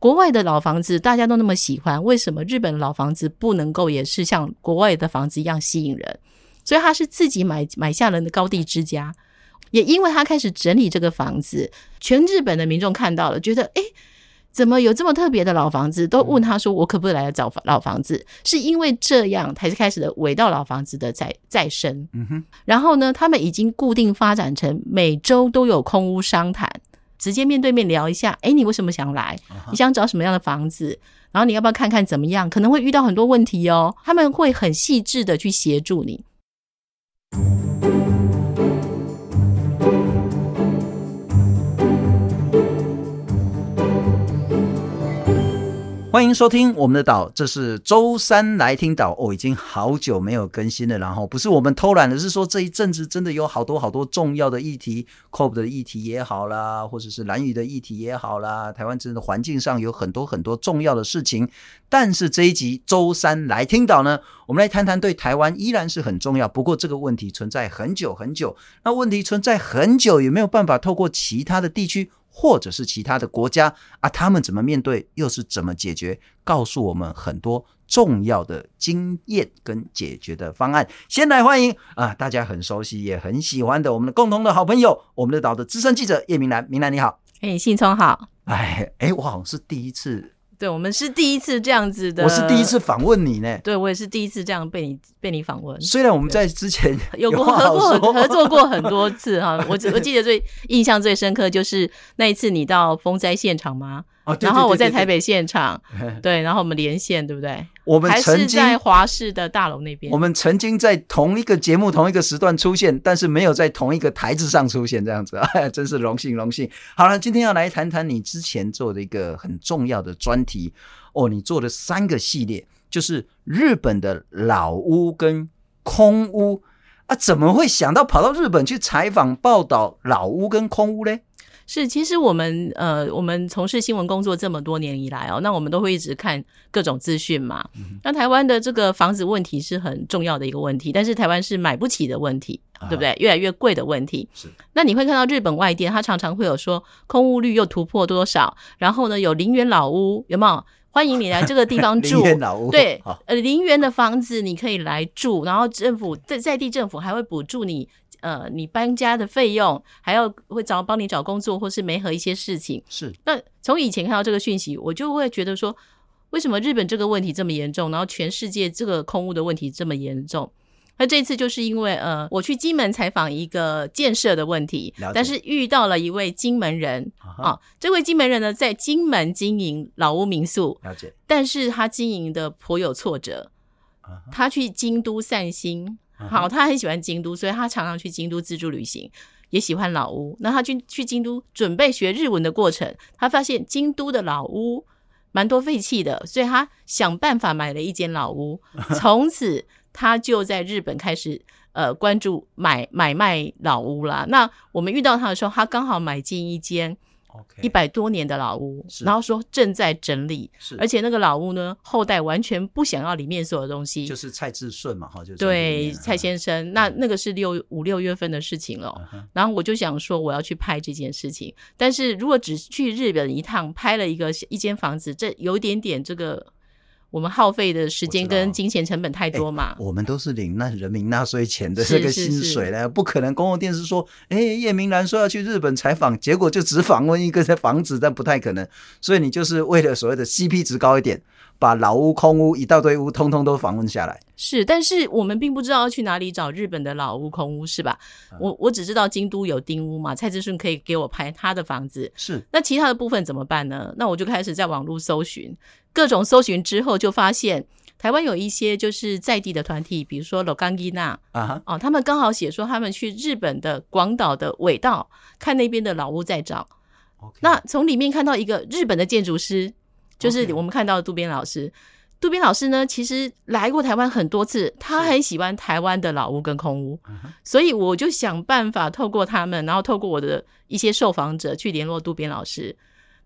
国外的老房子大家都那么喜欢，为什么日本老房子不能够也是像国外的房子一样吸引人？所以他是自己买买下了高地之家，也因为他开始整理这个房子，全日本的民众看到了，觉得诶，怎么有这么特别的老房子？都问他说：“我可不可以来找老房子？”是因为这样才是开始的尾道老房子的再再生。嗯哼。然后呢，他们已经固定发展成每周都有空屋商谈。直接面对面聊一下，哎，你为什么想来？你想找什么样的房子？然后你要不要看看怎么样？可能会遇到很多问题哦，他们会很细致的去协助你。欢迎收听我们的岛，这是周三来听岛哦，已经好久没有更新了。然后不是我们偷懒的，是说这一阵子真的有好多好多重要的议题，COP 的议题也好啦，或者是兰屿的议题也好啦，台湾真的环境上有很多很多重要的事情。但是这一集周三来听岛呢，我们来谈谈对台湾依然是很重要。不过这个问题存在很久很久，那问题存在很久，也没有办法透过其他的地区。或者是其他的国家啊，他们怎么面对，又是怎么解决？告诉我们很多重要的经验跟解决的方案。先来欢迎啊，大家很熟悉也很喜欢的我们的共同的好朋友，我们的岛的资深记者叶明兰。明兰你好，哎，信聪好。哎哎，我好像是第一次。对，我们是第一次这样子的。我是第一次访问你呢。对，我也是第一次这样被你被你访问。虽然我们在之前 有过合过合作过很多次哈，我我记得最 印象最深刻就是那一次你到风灾现场吗？哦，然后我在台北现场，对，然后我们连线，对不对？我们曾经在华视的大楼那边，我们曾经在同一个节目、同一个时段出现，但是没有在同一个台子上出现，这样子，哎，真是荣幸荣幸。好了，今天要来谈谈你之前做的一个很重要的专题哦，你做的三个系列，就是日本的老屋跟空屋啊，怎么会想到跑到日本去采访报道老屋跟空屋嘞？是，其实我们呃，我们从事新闻工作这么多年以来哦，那我们都会一直看各种资讯嘛。嗯、那台湾的这个房子问题是很重要的一个问题，但是台湾是买不起的问题，啊、对不对？越来越贵的问题。是。那你会看到日本外电，他常常会有说空屋率又突破多少，然后呢，有林园老屋，有没有？欢迎你来这个地方 住。林园老屋。对，呃，林园的房子你可以来住，然后政府在在地政府还会补助你。呃，你搬家的费用，还要会找帮你找工作，或是没合一些事情。是。那从以前看到这个讯息，我就会觉得说，为什么日本这个问题这么严重，然后全世界这个空屋的问题这么严重？那这次就是因为呃，我去金门采访一个建设的问题，但是遇到了一位金门人啊，这位金门人呢，在金门经营老屋民宿，了解，但是他经营的颇有挫折，他去京都散心。好，他很喜欢京都，所以他常常去京都自助旅行，也喜欢老屋。那他去去京都准备学日文的过程，他发现京都的老屋蛮多废弃的，所以他想办法买了一间老屋。从此他就在日本开始呃关注买买卖老屋啦。那我们遇到他的时候，他刚好买进一间。一百多年的老屋，然后说正在整理，而且那个老屋呢，后代完全不想要里面所有东西，就是蔡志顺嘛，哈，就是对蔡先生，那那个是六五六月份的事情了。然后我就想说，我要去拍这件事情，但是如果只去日本一趟，拍了一个一间房子，这有一点点这个。我们耗费的时间跟金钱成本太多嘛？我们都是领那人民纳税钱的这个薪水呢，不可能公共电视说，哎，叶明兰说要去日本采访，结果就只访问一个房子，但不太可能。所以你就是为了所谓的 CP 值高一点，把老屋、空屋一大堆屋，通通都访问下来。是，但是我们并不知道要去哪里找日本的老屋、空屋，是吧？我我只知道京都有丁屋嘛，蔡志顺可以给我拍他的房子。是，那其他的部分怎么办呢？那我就开始在网络搜寻。各种搜寻之后，就发现台湾有一些就是在地的团体，比如说罗冈伊娜啊，哦，他们刚好写说他们去日本的广岛的尾道看那边的老屋在找。那从里面看到一个日本的建筑师，就是我们看到的渡边老师。渡边老师呢，其实来过台湾很多次，他很喜欢台湾的老屋跟空屋，所以我就想办法透过他们，然后透过我的一些受访者去联络渡边老师，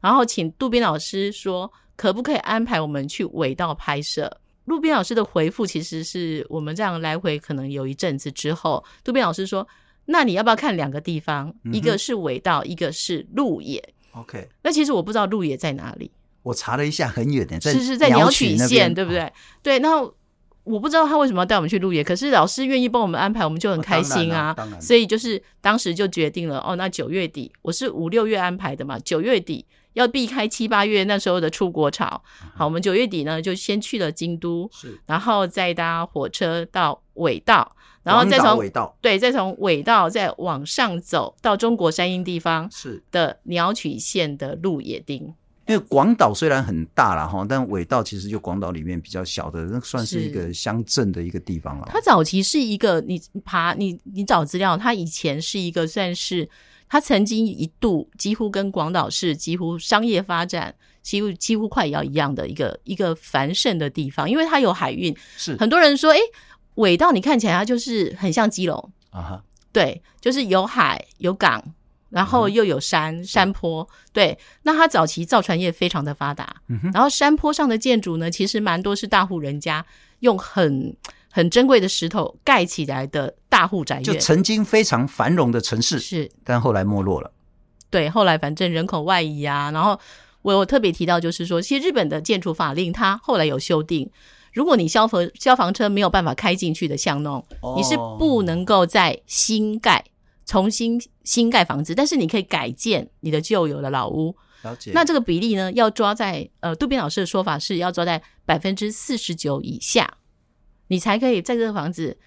然后请渡边老师说。可不可以安排我们去尾道拍摄？渡边老师的回复其实是我们这样来回可能有一阵子之后，渡边老师说：“那你要不要看两个地方？嗯、一个是尾道，一个是鹿野。” OK，那其实我不知道鹿野在哪里。我查了一下，很远的，在是是在鸟取县，对不对？对，那我不知道他为什么要带我们去鹿野，可是老师愿意帮我们安排，我们就很开心啊。哦、所以就是当时就决定了，哦，那九月底，我是五六月安排的嘛，九月底要避开七八月那时候的出国潮。好，我们九月底呢就先去了京都，是，然后再搭火车到尾道。然后再从尾道，对，再从尾道再往上走到中国山阴地方是的鸟取县的鹿野町。因为广岛虽然很大了哈，但尾道其实就广岛里面比较小的，那算是一个乡镇的一个地方了。它早期是一个，你爬你你找资料，它以前是一个算是，它曾经一度几乎跟广岛市几乎商业发展几乎几乎快要一样的一个一个繁盛的地方，因为它有海运。是很多人说，哎。尾道你看起来它就是很像基隆啊哈，uh. 对，就是有海有港，然后又有山、uh. 山坡，对。那它早期造船业非常的发达，uh. 然后山坡上的建筑呢，其实蛮多是大户人家用很很珍贵的石头盖起来的大户宅院，就曾经非常繁荣的城市是，但后来没落了。对，后来反正人口外移啊，然后我有特别提到，就是说，其实日本的建筑法令它后来有修订。如果你消防消防车没有办法开进去的巷弄，哦、你是不能够再新盖、重新新盖房子，但是你可以改建你的旧有的老屋。了解。那这个比例呢，要抓在呃渡边老师的说法是要抓在百分之四十九以下，你才可以在这个房子。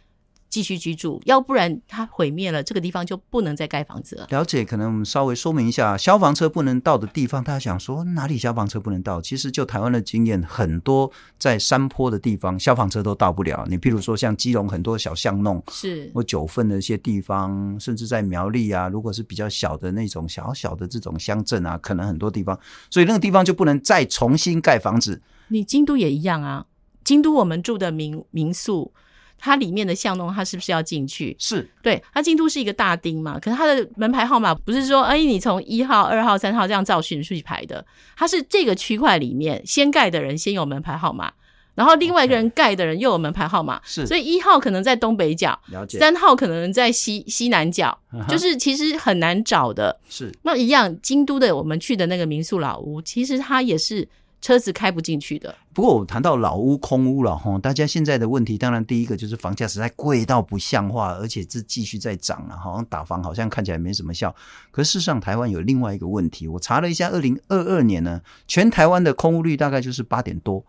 继续居住，要不然它毁灭了，这个地方就不能再盖房子了。了解，可能我们稍微说明一下，消防车不能到的地方，大家想说哪里消防车不能到？其实就台湾的经验，很多在山坡的地方，消防车都到不了。你譬如说像基隆很多小巷弄，是或九份的一些地方，甚至在苗栗啊，如果是比较小的那种小小的这种乡镇啊，可能很多地方，所以那个地方就不能再重新盖房子。你京都也一样啊，京都我们住的民民宿。它里面的巷弄，它是不是要进去？是对，它京都是一个大町嘛，可是它的门牌号码不是说，哎，你从一号、二号、三号这样照顺序排的，它是这个区块里面先盖的人先有门牌号码，然后另外一个人盖的人又有门牌号码，是所以一号可能在东北角，三号可能在西西南角，就是其实很难找的。是，那一样，京都的我们去的那个民宿老屋，其实它也是。车子开不进去的。不过我谈到老屋、空屋了哈，大家现在的问题，当然第一个就是房价实在贵到不像话，而且是继续在涨了，好像打房好像看起来没什么效。可事实上，台湾有另外一个问题，我查了一下，二零二二年呢，全台湾的空屋率大概就是八点多。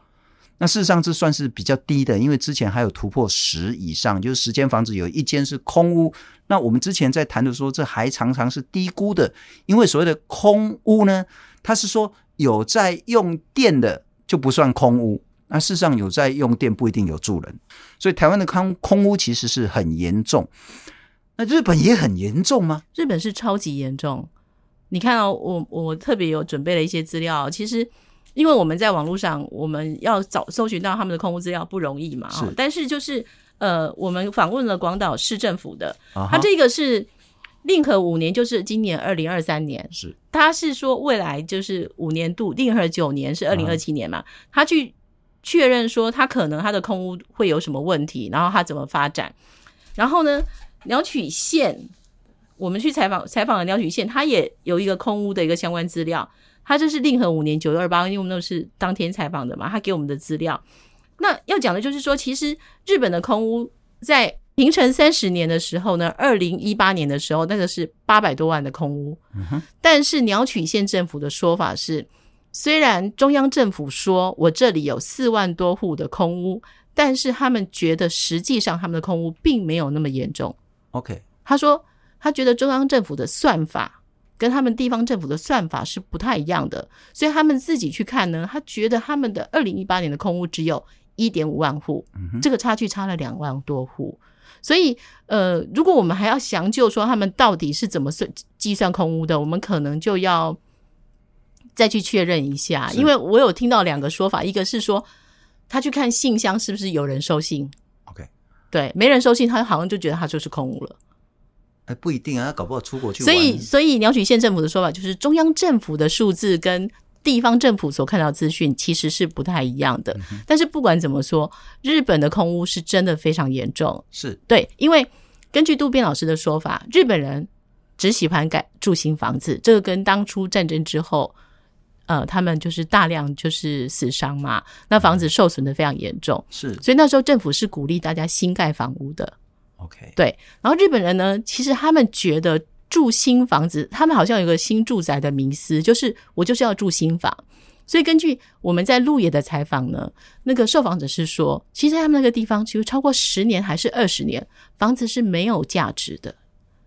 那事实上这算是比较低的，因为之前还有突破十以上，就是十间房子有一间是空屋。那我们之前在谈的说，这还常常是低估的，因为所谓的空屋呢，它是说。有在用电的就不算空屋，那事实上有在用电不一定有住人，所以台湾的空空屋其实是很严重。那日本也很严重吗？日本是超级严重。你看哦，我我特别有准备了一些资料，其实因为我们在网络上我们要找搜寻到他们的空屋资料不容易嘛，是。但是就是呃，我们访问了广岛市政府的，他这个是。令和五年就是今年二零二三年，是他是说未来就是五年度，令和九年是二零二七年嘛？嗯、他去确认说他可能他的空屋会有什么问题，然后他怎么发展？然后呢，鸟取县我们去采访采访了鸟取县，他也有一个空屋的一个相关资料。他就是令和五年九月二十八，因为我们那是当天采访的嘛，他给我们的资料。那要讲的就是说，其实日本的空屋在。平成三十年的时候呢，二零一八年的时候，那个是八百多万的空屋。嗯。但是鸟取县政府的说法是，虽然中央政府说我这里有四万多户的空屋，但是他们觉得实际上他们的空屋并没有那么严重。OK，他说他觉得中央政府的算法跟他们地方政府的算法是不太一样的，所以他们自己去看呢，他觉得他们的二零一八年的空屋只有一点五万户，嗯。这个差距差了两万多户。所以，呃，如果我们还要详究说他们到底是怎么算计算空屋的，我们可能就要再去确认一下。因为我有听到两个说法，一个是说他去看信箱是不是有人收信，OK，对，没人收信，他好像就觉得他就是空屋了。哎，不一定啊，他搞不好出国去。所以，所以鸟取县政府的说法就是中央政府的数字跟。地方政府所看到资讯其实是不太一样的，嗯、但是不管怎么说，日本的空屋是真的非常严重。是。对，因为根据渡边老师的说法，日本人只喜欢盖住新房子，这个跟当初战争之后，呃，他们就是大量就是死伤嘛，那房子受损的非常严重，是，所以那时候政府是鼓励大家新盖房屋的。OK，对，然后日本人呢，其实他们觉得住新房子，他们好像有个新住宅的迷思，就是我就是要住新房。所以根据我们在鹿野的采访呢，那个受访者是说，其实他们那个地方，其实超过十年还是二十年，房子是没有价值的。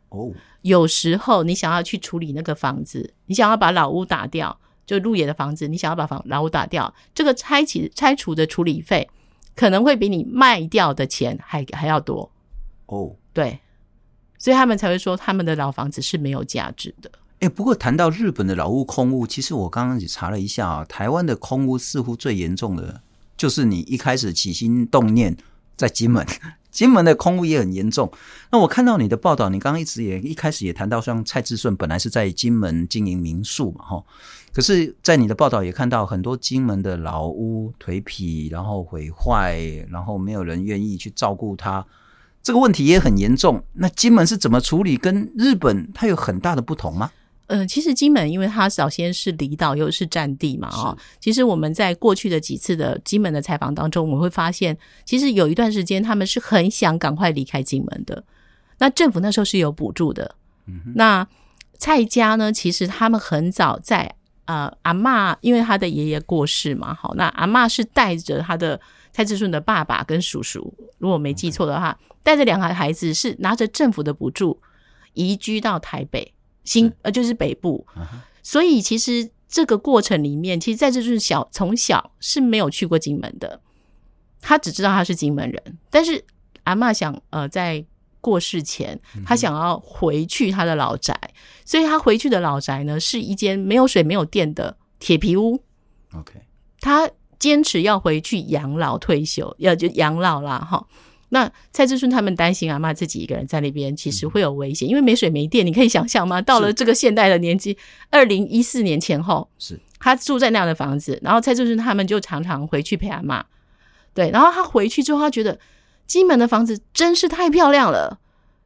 哦，有时候你想要去处理那个房子，你想要把老屋打掉，就鹿野的房子，你想要把房老屋打掉，这个拆起拆除的处理费可能会比你卖掉的钱还还要多。哦，对，所以他们才会说他们的老房子是没有价值的。哎，不过谈到日本的老屋空屋，其实我刚刚也查了一下啊，台湾的空屋似乎最严重的，就是你一开始起心动念在金门，金门的空屋也很严重。那我看到你的报道，你刚刚一直也一开始也谈到，像蔡志顺本来是在金门经营民宿嘛，哈，可是，在你的报道也看到很多金门的老屋颓圮，然后毁坏，然后没有人愿意去照顾它，这个问题也很严重。那金门是怎么处理？跟日本它有很大的不同吗？嗯、呃，其实金门因为它早先是离岛又是战地嘛，哦，其实我们在过去的几次的金门的采访当中，我们会发现，其实有一段时间他们是很想赶快离开金门的。那政府那时候是有补助的。嗯，那蔡家呢，其实他们很早在呃阿嬷，因为他的爷爷过世嘛，好，那阿嬷是带着他的蔡志顺的爸爸跟叔叔，如果我没记错的话，带着两个孩子是拿着政府的补助移居到台北。新呃，就是北部，所以其实这个过程里面，其实在这就是小从小是没有去过金门的，他只知道他是金门人，但是阿嬷想呃在过世前，他想要回去他的老宅，所以他回去的老宅呢是一间没有水没有电的铁皮屋。OK，他坚持要回去养老退休，要就养老啦哈。那蔡志顺他们担心阿嬷自己一个人在那边，其实会有危险，因为没水没电，你可以想象吗？到了这个现代的年纪，二零一四年前后，是。他住在那样的房子，然后蔡志顺他们就常常回去陪阿妈，对，然后他回去之后，他觉得金门的房子真是太漂亮了，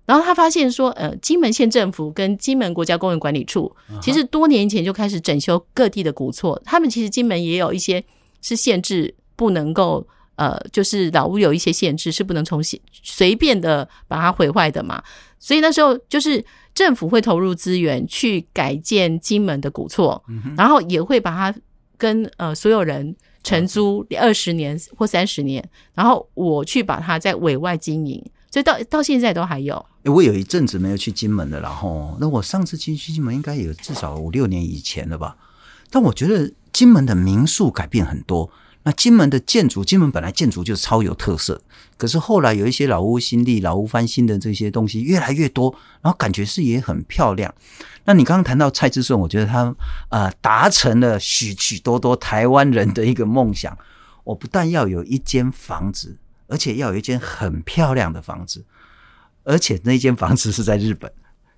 然后他发现说，呃，金门县政府跟金门国家公园管理处，其实多年前就开始整修各地的古厝，他们其实金门也有一些是限制不能够。呃，就是老屋有一些限制，是不能从随便的把它毁坏的嘛。所以那时候就是政府会投入资源去改建金门的古厝，嗯，然后也会把它跟呃所有人承租二十年或三十年，然后我去把它在委外经营，所以到到现在都还有。欸，我有一阵子没有去金门了，然后那我上次去去金门应该有至少五六年以前了吧。但我觉得金门的民宿改变很多。那金门的建筑，金门本来建筑就是超有特色，可是后来有一些老屋新立、老屋翻新的这些东西越来越多，然后感觉是也很漂亮。那你刚刚谈到蔡志顺，我觉得他呃达成了许许多多台湾人的一个梦想。我不但要有一间房子，而且要有一间很漂亮的房子，而且那间房子是在日本。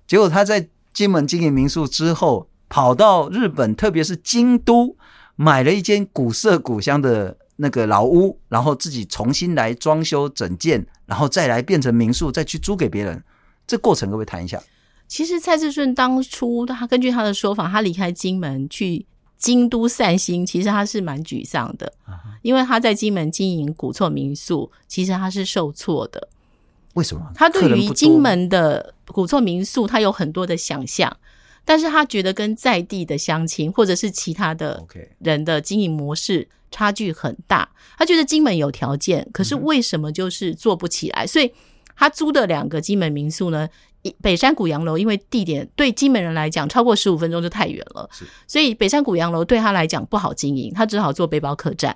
结果他在金门经营民宿之后，跑到日本，特别是京都。买了一间古色古香的那个老屋，然后自己重新来装修整建，然后再来变成民宿，再去租给别人。这过程可不可以谈一下？其实蔡志顺当初他根据他的说法，他离开金门去京都散心，其实他是蛮沮丧的，因为他在金门经营古厝民宿，其实他是受挫的。为什么？他对于金门的古厝民宿，他有很多的想象。但是他觉得跟在地的乡亲或者是其他的人的经营模式差距很大。他觉得金门有条件，可是为什么就是做不起来？所以他租的两个金门民宿呢，北山古洋楼，因为地点对金门人来讲超过十五分钟就太远了，所以北山古洋楼对他来讲不好经营，他只好做背包客栈。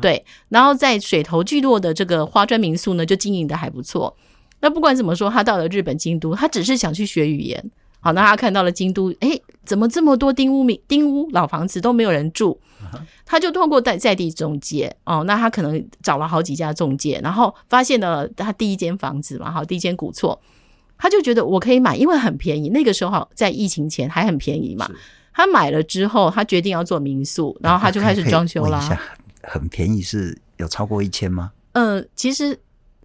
对，然后在水头聚落的这个花砖民宿呢，就经营的还不错。那不管怎么说，他到了日本京都，他只是想去学语言。好，那他看到了京都，哎，怎么这么多丁屋民丁屋老房子都没有人住？他就通过在在地中介哦，那他可能找了好几家中介，然后发现了他第一间房子嘛，好，第一间古厝，他就觉得我可以买，因为很便宜。那个时候在疫情前还很便宜嘛。他买了之后，他决定要做民宿，然后他就开始装修啦。很便宜是有超过一千吗？呃，其实。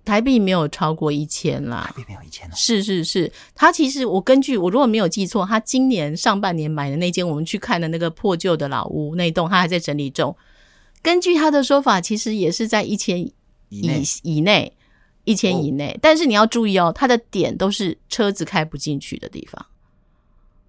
台币没有超过一千啦，台币没有一千。是是是，他其实我根据我如果没有记错，他今年上半年买的那间我们去看的那个破旧的老屋那栋，他还在整理中。根据他的说法，其实也是在一千以以内，一千以内。但是你要注意哦，他的点都是车子开不进去的地方。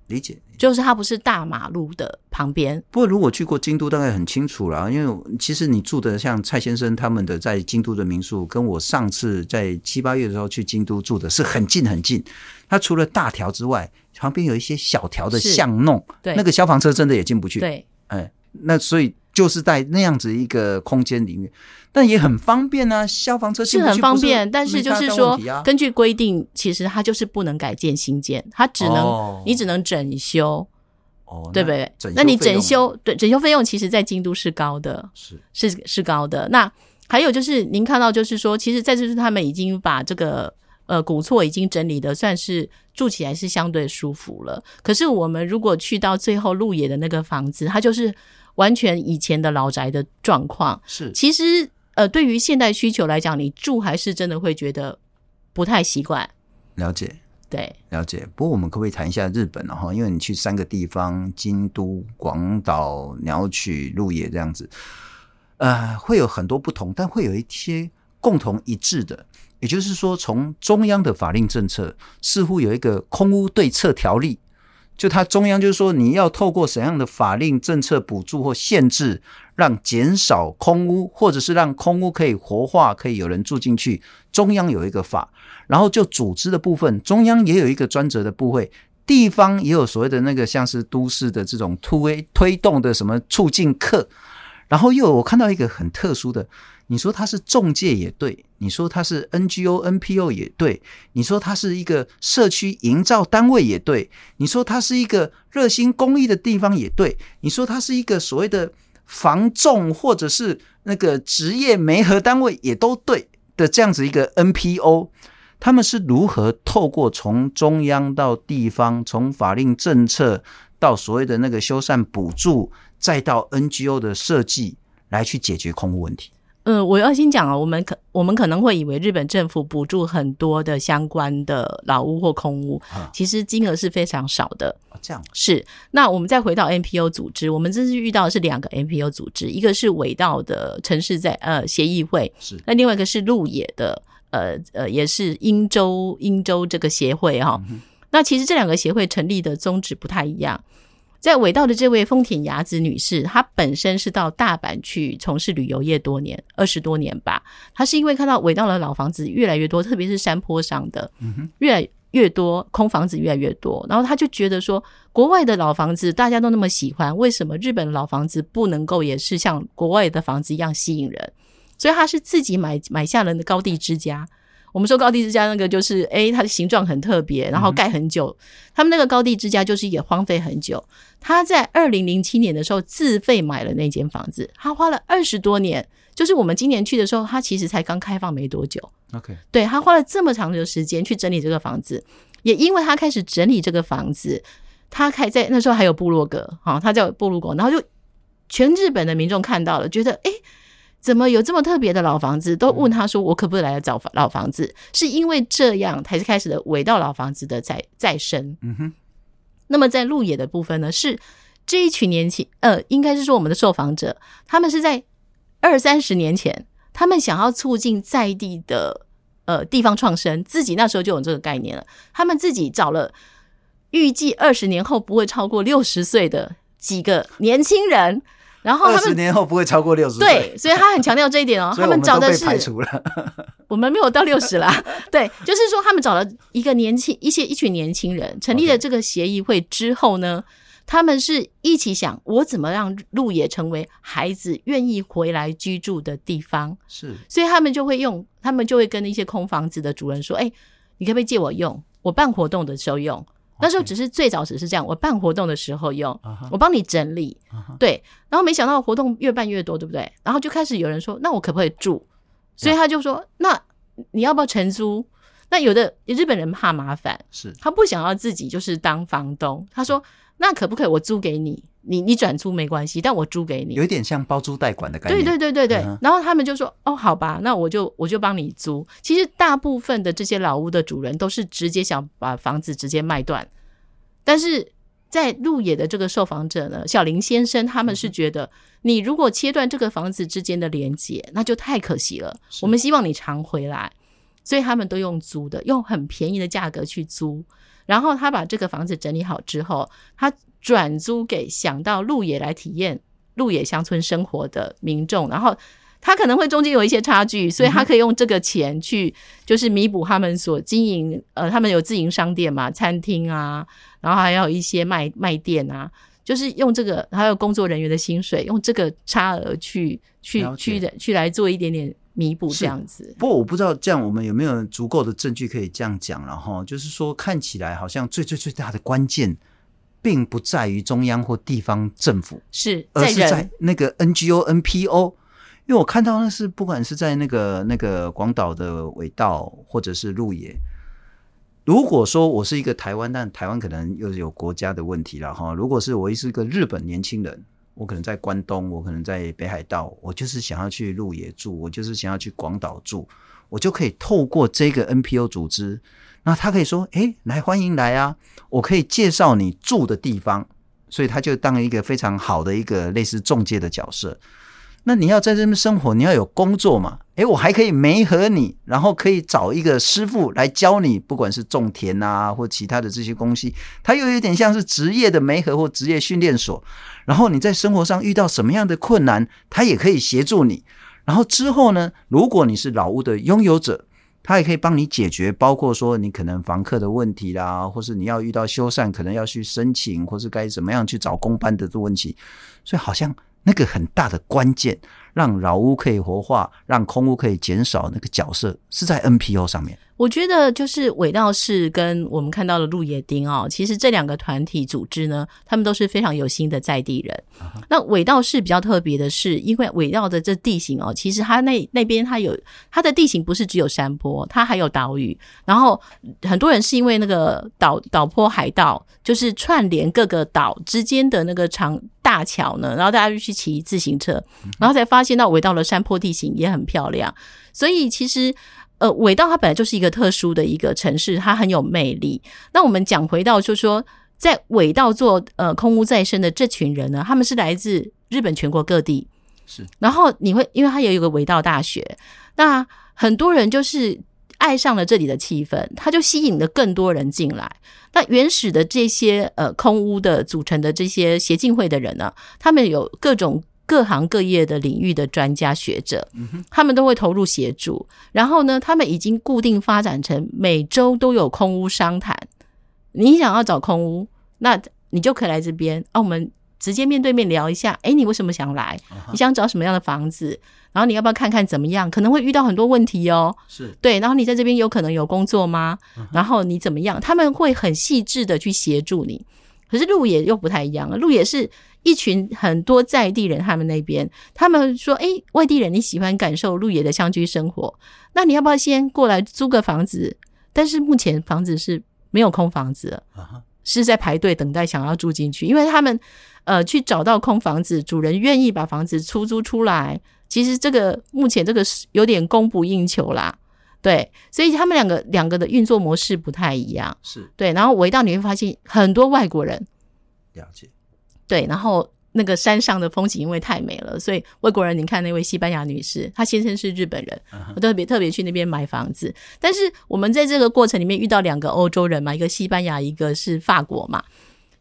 理解，就是它不是大马路的旁边。不过如果去过京都，大概很清楚了。因为其实你住的像蔡先生他们的在京都的民宿，跟我上次在七八月的时候去京都住的是很近很近。它除了大条之外，旁边有一些小条的巷弄，对，那个消防车真的也进不去。对，哎，那所以。就是在那样子一个空间里面，但也很方便啊。消防车是很方便，但是就是说，根据规定，其实它就是不能改建新建，它只能、哦、你只能整修，哦，对不对？那你整修对整修费用，其实在京都是高的，是是是高的。那还有就是您看到，就是说，其实在这是他们已经把这个呃古厝已经整理的算是住起来是相对舒服了。可是我们如果去到最后路野的那个房子，它就是。完全以前的老宅的状况是，其实呃，对于现代需求来讲，你住还是真的会觉得不太习惯。了解，对，了解。不过我们可不可以谈一下日本呢？哈，因为你去三个地方：京都、广岛、鸟取、鹿野这样子，呃，会有很多不同，但会有一些共同一致的，也就是说，从中央的法令政策，似乎有一个空屋对策条例。就它中央就是说，你要透过怎样的法令政策补助或限制，让减少空屋，或者是让空屋可以活化，可以有人住进去。中央有一个法，然后就组织的部分，中央也有一个专责的部会，地方也有所谓的那个像是都市的这种推推动的什么促进课，然后又有我看到一个很特殊的。你说他是中介也对，你说他是 NGO、NPO 也对，你说他是一个社区营造单位也对，你说他是一个热心公益的地方也对，你说他是一个所谓的防重或者是那个职业媒合单位也都对的这样子一个 NPO，他们是如何透过从中央到地方，从法令政策到所谓的那个修缮补助，再到 NGO 的设计来去解决空屋问题？嗯，我要先讲啊，我们可我们可能会以为日本政府补助很多的相关的老屋或空屋，啊、其实金额是非常少的。这样是。那我们再回到 NPO 组织，我们这次遇到的是两个 NPO 组织，一个是尾道的城市在呃协议会，是。那另外一个是鹿野的，呃呃也是英州英州这个协会哈、哦嗯。那其实这两个协会成立的宗旨不太一样。在尾道的这位丰田雅子女士，她本身是到大阪去从事旅游业多年，二十多年吧。她是因为看到尾道的老房子越来越多，特别是山坡上的，越来越多空房子越来越多，然后她就觉得说，国外的老房子大家都那么喜欢，为什么日本的老房子不能够也是像国外的房子一样吸引人？所以她是自己买买下了的高地之家。我们说高地之家那个就是，诶，它的形状很特别，然后盖很久。他们那个高地之家就是也荒废很久。他在二零零七年的时候自费买了那间房子，他花了二十多年。就是我们今年去的时候，他其实才刚开放没多久。OK，对，他花了这么长的时间去整理这个房子，也因为他开始整理这个房子，他开在那时候还有部落格，哈，他叫部落格，然后就全日本的民众看到了，觉得诶。怎么有这么特别的老房子？都问他说：“我可不可以来找老房子？”是因为这样才是开始的尾道老房子的再再生。嗯哼。那么在鹿野的部分呢，是这一群年轻呃，应该是说我们的受访者，他们是在二三十年前，他们想要促进在地的呃地方创生，自己那时候就有这个概念了。他们自己找了预计二十年后不会超过六十岁的几个年轻人。然后他们二十年后不会超过六十岁，对，所以他很强调这一点哦。他们找的是排除了，我们没有到六十啦。对，就是说他们找了一个年轻一些一群年轻人，成立了这个协议会之后呢，他们是一起想我怎么让鹿野成为孩子愿意回来居住的地方。是，所以他们就会用，他们就会跟那些空房子的主人说：“哎，你可不可以借我用？我办活动的时候用。”那时候只是最早只是这样，我办活动的时候用，uh -huh. 我帮你整理，uh -huh. 对，然后没想到活动越办越多，对不对？然后就开始有人说，那我可不可以住？所以他就说.那你要不要承租？那有的日本人怕麻烦，是他不想要自己就是当房东，他说，那可不可以我租给你？你你转租没关系，但我租给你，有一点像包租代管的感觉。对对对对对。嗯、然后他们就说：“哦，好吧，那我就我就帮你租。”其实大部分的这些老屋的主人都是直接想把房子直接卖断，但是在鹿野的这个受访者呢，小林先生他们是觉得，你如果切断这个房子之间的连接，那就太可惜了。我们希望你常回来，所以他们都用租的，用很便宜的价格去租。然后他把这个房子整理好之后，他。转租给想到鹿野来体验鹿野乡村生活的民众，然后他可能会中间有一些差距，所以他可以用这个钱去就是弥补他们所经营，呃，他们有自营商店嘛，餐厅啊，然后还有一些卖卖店啊，就是用这个还有工作人员的薪水，用这个差额去去去的去来做一点点弥补这样子。不过我不知道这样我们有没有足够的证据可以这样讲，然后就是说看起来好像最最最大的关键。并不在于中央或地方政府，是，而是在那个 NGO、NPO。因为我看到那是不管是在那个那个广岛的尾道，或者是鹿野。如果说我是一个台湾，但台湾可能又有国家的问题了哈。如果是我是一个日本年轻人，我可能在关东，我可能在北海道，我就是想要去鹿野住，我就是想要去广岛住，我就可以透过这个 NPO 组织。那他可以说：“诶，来欢迎来啊！我可以介绍你住的地方，所以他就当一个非常好的一个类似中介的角色。那你要在这边生活，你要有工作嘛？诶，我还可以媒合你，然后可以找一个师傅来教你，不管是种田啊或其他的这些东西，它又有点像是职业的媒合或职业训练所。然后你在生活上遇到什么样的困难，他也可以协助你。然后之后呢，如果你是老屋的拥有者。”他也可以帮你解决，包括说你可能房客的问题啦，或是你要遇到修缮，可能要去申请，或是该怎么样去找公班的这问题。所以好像那个很大的关键，让老屋可以活化，让空屋可以减少，那个角色是在 NPO 上面。我觉得就是尾道市跟我们看到的鹿野町哦，其实这两个团体组织呢，他们都是非常有心的在地人。Uh huh. 那尾道市比较特别的是，因为尾道的这地形哦，其实它那那边它有它的地形不是只有山坡，它还有岛屿。然后很多人是因为那个岛岛坡海道，就是串联各个岛之间的那个长大桥呢，然后大家就去骑自行车，然后才发现到尾道的山坡地形也很漂亮。所以其实。呃，尾道它本来就是一个特殊的一个城市，它很有魅力。那我们讲回到，就是说，在尾道做呃空屋再生的这群人呢，他们是来自日本全国各地，是。然后你会，因为它有一个尾道大学，那很多人就是爱上了这里的气氛，他就吸引了更多人进来。那原始的这些呃空屋的组成的这些协进会的人呢，他们有各种。各行各业的领域的专家学者，他们都会投入协助。然后呢，他们已经固定发展成每周都有空屋商谈。你想要找空屋，那你就可以来这边啊，我们直接面对面聊一下。诶，你为什么想来？你想找什么样的房子？然后你要不要看看怎么样？可能会遇到很多问题哦。是对。然后你在这边有可能有工作吗？然后你怎么样？他们会很细致的去协助你。可是鹿野又不太一样了，鹿野是。一群很多在地人，他们那边他们说：“诶，外地人你喜欢感受鹿野的乡居生活，那你要不要先过来租个房子？但是目前房子是没有空房子，是在排队等待想要住进去，因为他们呃去找到空房子，主人愿意把房子出租出来。其实这个目前这个是有点供不应求啦，对，所以他们两个两个的运作模式不太一样，是对。然后围到你会发现很多外国人了解。”对，然后那个山上的风景因为太美了，所以外国人，你看那位西班牙女士，她先生是日本人，我特别特别去那边买房子。但是我们在这个过程里面遇到两个欧洲人嘛，一个西班牙，一个是法国嘛。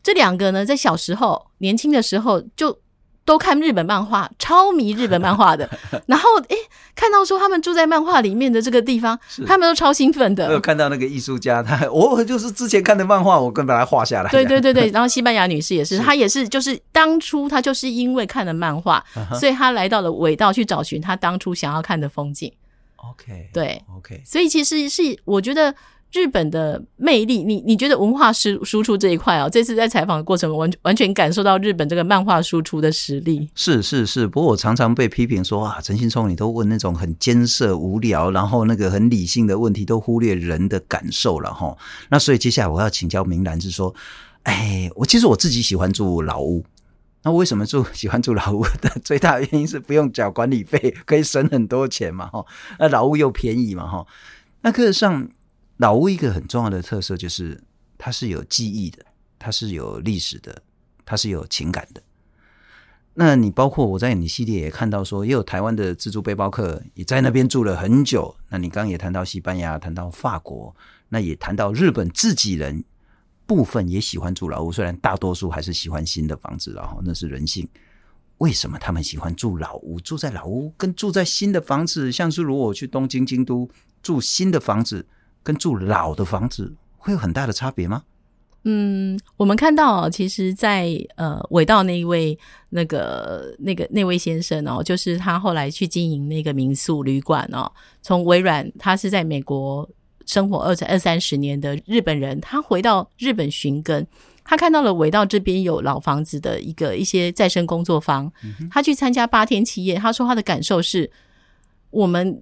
这两个呢，在小时候年轻的时候就。都看日本漫画，超迷日本漫画的。然后，诶，看到说他们住在漫画里面的这个地方，他们都超兴奋的。我有看到那个艺术家，他我就是之前看的漫画，我跟把它画下来。对对对对，然后西班牙女士也是，她也是，就是当初她就是因为看了漫画，所以她来到了尾道去找寻她当初想要看的风景。OK，对，OK，所以其实是我觉得。日本的魅力，你你觉得文化输输出这一块啊？这次在采访的过程，完完全感受到日本这个漫画输出的实力。是是是，不过我常常被批评说啊，陈信聪你都问那种很艰涩无聊，然后那个很理性的问题，都忽略人的感受了哈。那所以接下来我要请教明兰，是说，哎，我其实我自己喜欢住老屋。那为什么住喜欢住老屋的最大原因是不用缴管理费，可以省很多钱嘛，哈。那老屋又便宜嘛，哈。那事实上，老屋一个很重要的特色就是它是有记忆的，它是有历史的，它是有情感的。那你包括我在你系列也看到说，也有台湾的自助背包客也在那边住了很久。那你刚也谈到西班牙，谈到法国，那也谈到日本自己人部分也喜欢住老屋，虽然大多数还是喜欢新的房子，然后那是人性。为什么他们喜欢住老屋？住在老屋跟住在新的房子，像是如果我去东京、京都住新的房子，跟住老的房子会有很大的差别吗？嗯，我们看到，其实在，在呃尾道那一位那个那个那位先生哦，就是他后来去经营那个民宿旅馆哦，从微软，他是在美国生活二二三十年的日本人，他回到日本寻根，他看到了尾道这边有老房子的一个一些再生工作坊，他去参加八天七夜，他说他的感受是，我们。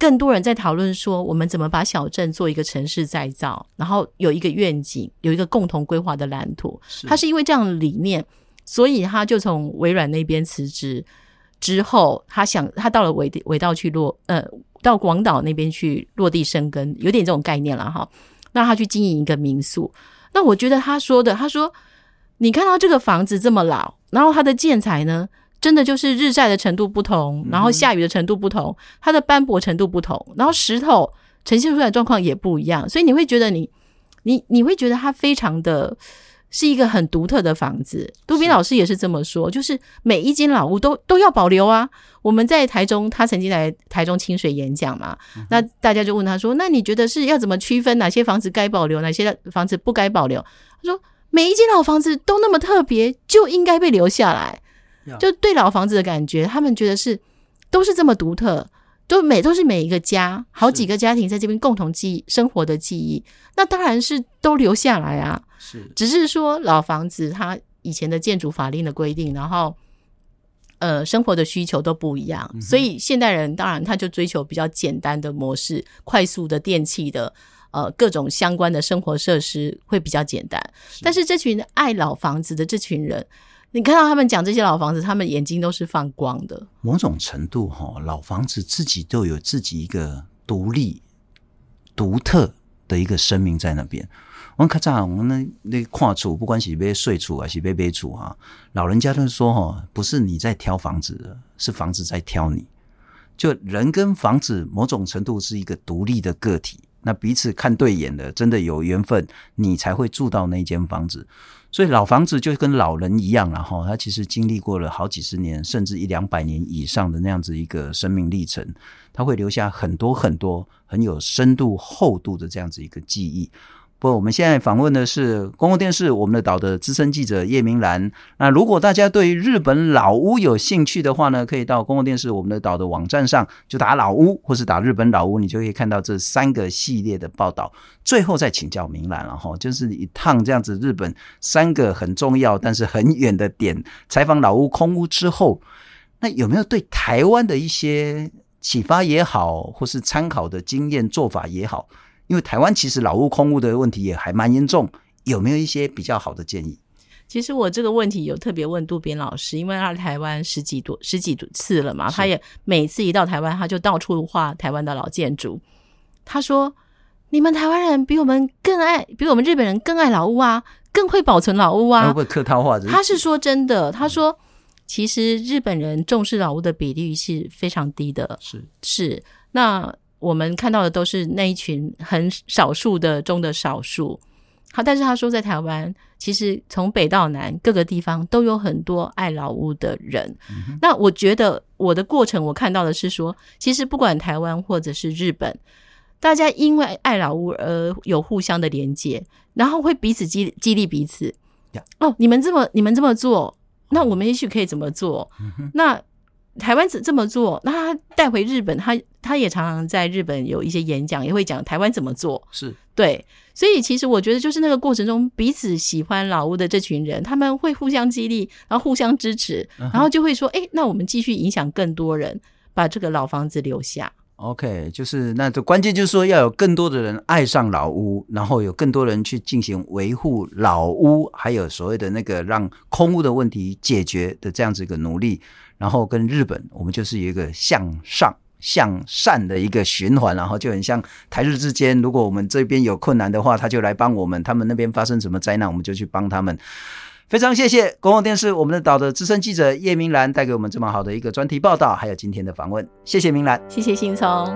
更多人在讨论说，我们怎么把小镇做一个城市再造，然后有一个愿景，有一个共同规划的蓝图。他是因为这样的理念，所以他就从微软那边辞职之后，他想他到了尾尾道去落，呃，到广岛那边去落地生根，有点这种概念了哈。那他去经营一个民宿。那我觉得他说的，他说你看到这个房子这么老，然后它的建材呢？真的就是日晒的程度不同，然后下雨的程度不同，它的斑驳程度不同，然后石头呈现出来的状况也不一样，所以你会觉得你你你会觉得它非常的是一个很独特的房子。杜宾老师也是这么说，就是每一间老屋都都要保留啊。我们在台中，他曾经来台中清水演讲嘛，那大家就问他说：“那你觉得是要怎么区分哪些房子该保留，哪些房子不该保留？”他说：“每一间老房子都那么特别，就应该被留下来。”就对老房子的感觉，他们觉得是都是这么独特，都每都是每一个家，好几个家庭在这边共同记忆生活的记忆，那当然是都留下来啊。是，只是说老房子它以前的建筑法令的规定，然后呃生活的需求都不一样，嗯、所以现代人当然他就追求比较简单的模式，快速的电器的呃各种相关的生活设施会比较简单。是，但是这群爱老房子的这群人。你看到他们讲这些老房子，他们眼睛都是放光的。某种程度，哈，老房子自己都有自己一个独立、独特的一个生命在那边。我们看这样，我们那那跨处，不管是被睡处还是被被处哈，老人家都说，哈，不是你在挑房子，是房子在挑你。就人跟房子，某种程度是一个独立的个体。那彼此看对眼的，真的有缘分，你才会住到那间房子。所以老房子就跟老人一样，然后他其实经历过了好几十年，甚至一两百年以上的那样子一个生命历程，他会留下很多很多很有深度厚度的这样子一个记忆。不，我们现在访问的是公共电视我们的岛的资深记者叶明兰。那如果大家对于日本老屋有兴趣的话呢，可以到公共电视我们的岛的网站上，就打老屋或是打日本老屋，你就可以看到这三个系列的报道。最后再请教明兰了哈，就是一趟这样子日本三个很重要但是很远的点，采访老屋空屋之后，那有没有对台湾的一些启发也好，或是参考的经验做法也好？因为台湾其实老屋空屋的问题也还蛮严重，有没有一些比较好的建议？其实我这个问题有特别问渡边老师，因为他来台湾十几多十几次了嘛，他也每次一到台湾，他就到处画台湾的老建筑。他说：“你们台湾人比我们更爱，比我们日本人更爱老屋啊，更会保存老屋啊。”会不会客套话？他是说真的，他说其实日本人重视老屋的比例是非常低的，是是那。我们看到的都是那一群很少数的中的少数，好，但是他说在台湾，其实从北到南各个地方都有很多爱老屋的人。嗯、那我觉得我的过程，我看到的是说，其实不管台湾或者是日本，大家因为爱老屋而有互相的连接，然后会彼此激激励彼此。哦，你们这么你们这么做，那我们也许可以怎么做？嗯、那。台湾怎这么做，那他带回日本，他他也常常在日本有一些演讲，也会讲台湾怎么做。是对，所以其实我觉得，就是那个过程中，彼此喜欢老屋的这群人，他们会互相激励，然后互相支持，然后就会说：“哎、欸，那我们继续影响更多人，把这个老房子留下。” OK，就是那这关键就是说要有更多的人爱上老屋，然后有更多人去进行维护老屋，还有所谓的那个让空屋的问题解决的这样子一个努力，然后跟日本，我们就是一个向上向善的一个循环，然后就很像台日之间，如果我们这边有困难的话，他就来帮我们；他们那边发生什么灾难，我们就去帮他们。非常谢谢公共电视我们的岛的资深记者叶明兰带给我们这么好的一个专题报道，还有今天的访问，谢谢明兰，谢谢信聪。